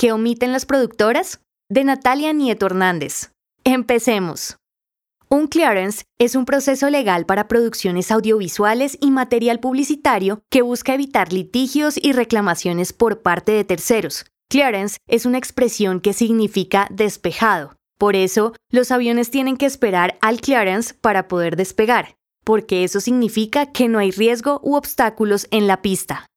¿Qué omiten las productoras? De Natalia Nieto Hernández. Empecemos. Un clearance es un proceso legal para producciones audiovisuales y material publicitario que busca evitar litigios y reclamaciones por parte de terceros. Clearance es una expresión que significa despejado. Por eso, los aviones tienen que esperar al clearance para poder despegar, porque eso significa que no hay riesgo u obstáculos en la pista.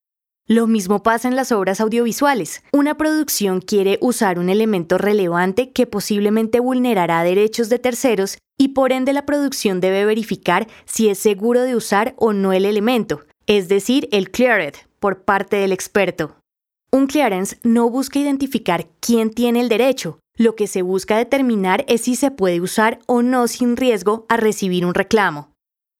Lo mismo pasa en las obras audiovisuales. Una producción quiere usar un elemento relevante que posiblemente vulnerará derechos de terceros y por ende la producción debe verificar si es seguro de usar o no el elemento, es decir, el cleared por parte del experto. Un clearance no busca identificar quién tiene el derecho, lo que se busca determinar es si se puede usar o no sin riesgo a recibir un reclamo.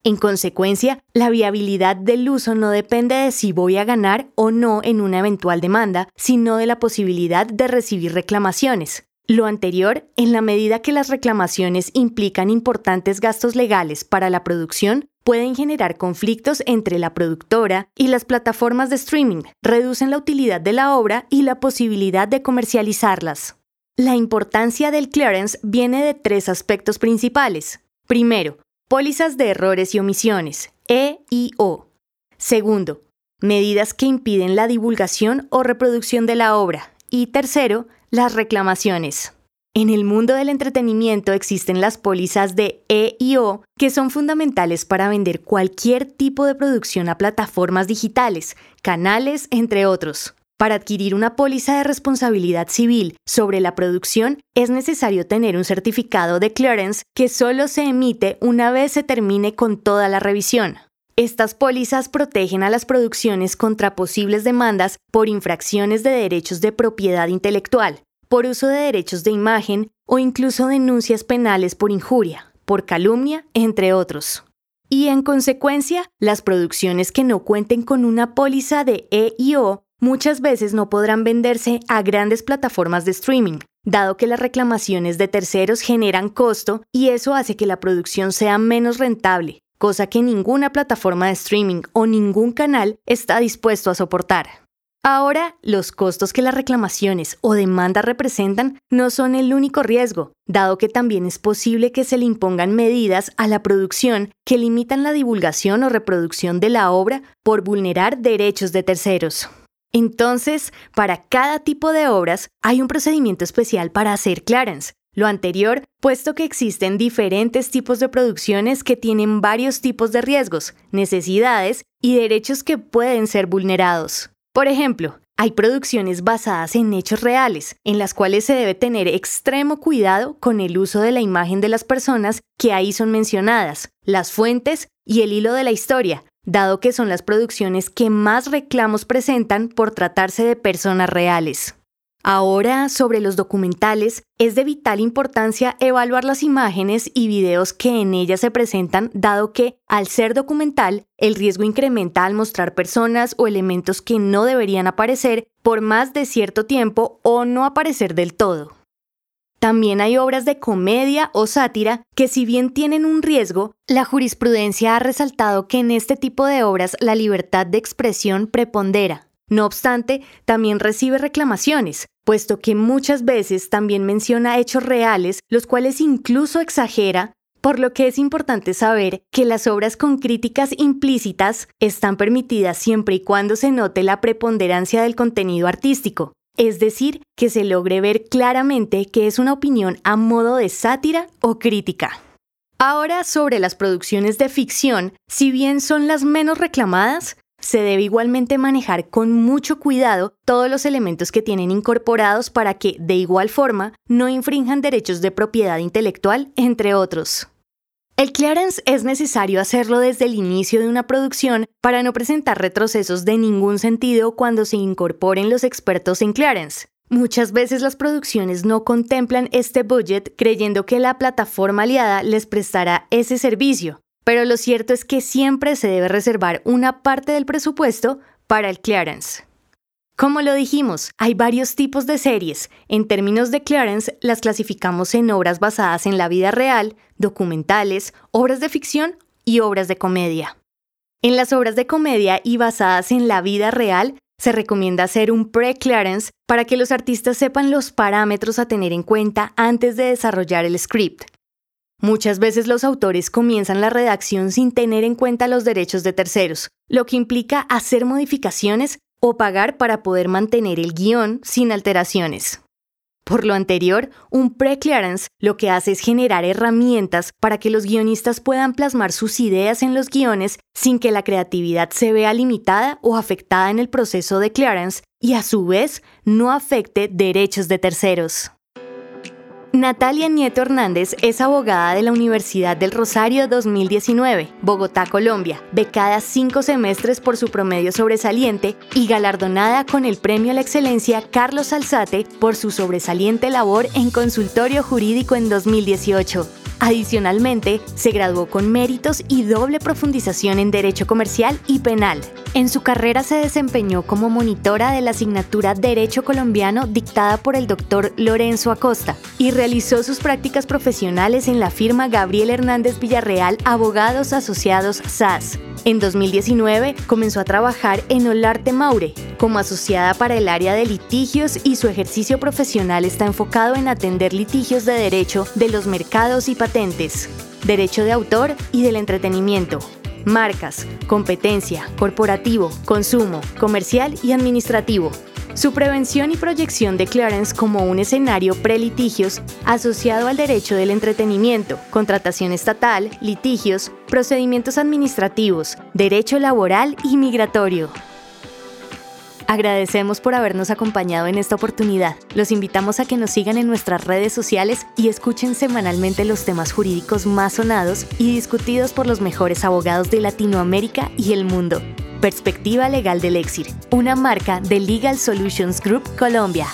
En consecuencia, la viabilidad del uso no depende de si voy a ganar o no en una eventual demanda, sino de la posibilidad de recibir reclamaciones. Lo anterior, en la medida que las reclamaciones implican importantes gastos legales para la producción, pueden generar conflictos entre la productora y las plataformas de streaming, reducen la utilidad de la obra y la posibilidad de comercializarlas. La importancia del clearance viene de tres aspectos principales. Primero, Pólizas de errores y omisiones, E y O. Segundo, medidas que impiden la divulgación o reproducción de la obra. Y tercero, las reclamaciones. En el mundo del entretenimiento existen las pólizas de E O que son fundamentales para vender cualquier tipo de producción a plataformas digitales, canales, entre otros. Para adquirir una póliza de responsabilidad civil sobre la producción es necesario tener un certificado de clearance que solo se emite una vez se termine con toda la revisión. Estas pólizas protegen a las producciones contra posibles demandas por infracciones de derechos de propiedad intelectual, por uso de derechos de imagen o incluso denuncias penales por injuria, por calumnia, entre otros. Y en consecuencia, las producciones que no cuenten con una póliza de EIO muchas veces no podrán venderse a grandes plataformas de streaming, dado que las reclamaciones de terceros generan costo y eso hace que la producción sea menos rentable, cosa que ninguna plataforma de streaming o ningún canal está dispuesto a soportar. Ahora, los costos que las reclamaciones o demandas representan no son el único riesgo, dado que también es posible que se le impongan medidas a la producción que limitan la divulgación o reproducción de la obra por vulnerar derechos de terceros. Entonces, para cada tipo de obras hay un procedimiento especial para hacer clearance. Lo anterior, puesto que existen diferentes tipos de producciones que tienen varios tipos de riesgos, necesidades y derechos que pueden ser vulnerados. Por ejemplo, hay producciones basadas en hechos reales, en las cuales se debe tener extremo cuidado con el uso de la imagen de las personas que ahí son mencionadas, las fuentes y el hilo de la historia, dado que son las producciones que más reclamos presentan por tratarse de personas reales. Ahora, sobre los documentales, es de vital importancia evaluar las imágenes y videos que en ellas se presentan, dado que, al ser documental, el riesgo incrementa al mostrar personas o elementos que no deberían aparecer por más de cierto tiempo o no aparecer del todo. También hay obras de comedia o sátira que si bien tienen un riesgo, la jurisprudencia ha resaltado que en este tipo de obras la libertad de expresión prepondera. No obstante, también recibe reclamaciones, puesto que muchas veces también menciona hechos reales, los cuales incluso exagera, por lo que es importante saber que las obras con críticas implícitas están permitidas siempre y cuando se note la preponderancia del contenido artístico, es decir, que se logre ver claramente que es una opinión a modo de sátira o crítica. Ahora sobre las producciones de ficción, si bien son las menos reclamadas, se debe igualmente manejar con mucho cuidado todos los elementos que tienen incorporados para que, de igual forma, no infrinjan derechos de propiedad intelectual, entre otros. El clearance es necesario hacerlo desde el inicio de una producción para no presentar retrocesos de ningún sentido cuando se incorporen los expertos en clearance. Muchas veces las producciones no contemplan este budget creyendo que la plataforma aliada les prestará ese servicio, pero lo cierto es que siempre se debe reservar una parte del presupuesto para el clearance. Como lo dijimos, hay varios tipos de series. En términos de clearance, las clasificamos en obras basadas en la vida real, documentales, obras de ficción y obras de comedia. En las obras de comedia y basadas en la vida real, se recomienda hacer un pre-clearance para que los artistas sepan los parámetros a tener en cuenta antes de desarrollar el script. Muchas veces los autores comienzan la redacción sin tener en cuenta los derechos de terceros, lo que implica hacer modificaciones o pagar para poder mantener el guion sin alteraciones. Por lo anterior, un pre-clearance lo que hace es generar herramientas para que los guionistas puedan plasmar sus ideas en los guiones sin que la creatividad se vea limitada o afectada en el proceso de clearance y a su vez no afecte derechos de terceros. Natalia Nieto Hernández es abogada de la Universidad del Rosario 2019, Bogotá, Colombia, becada cinco semestres por su promedio sobresaliente y galardonada con el Premio a la Excelencia Carlos Alzate por su sobresaliente labor en consultorio jurídico en 2018. Adicionalmente, se graduó con méritos y doble profundización en Derecho Comercial y Penal. En su carrera se desempeñó como monitora de la asignatura Derecho Colombiano dictada por el doctor Lorenzo Acosta y realizó sus prácticas profesionales en la firma Gabriel Hernández Villarreal Abogados Asociados SAS. En 2019 comenzó a trabajar en Olarte Maure como asociada para el área de litigios y su ejercicio profesional está enfocado en atender litigios de derecho de los mercados y patentes, derecho de autor y del entretenimiento, marcas, competencia, corporativo, consumo, comercial y administrativo. Su prevención y proyección de Clarence como un escenario pre-litigios asociado al derecho del entretenimiento, contratación estatal, litigios, procedimientos administrativos, derecho laboral y migratorio. Agradecemos por habernos acompañado en esta oportunidad. Los invitamos a que nos sigan en nuestras redes sociales y escuchen semanalmente los temas jurídicos más sonados y discutidos por los mejores abogados de Latinoamérica y el mundo. Perspectiva Legal del Exir, una marca de Legal Solutions Group Colombia.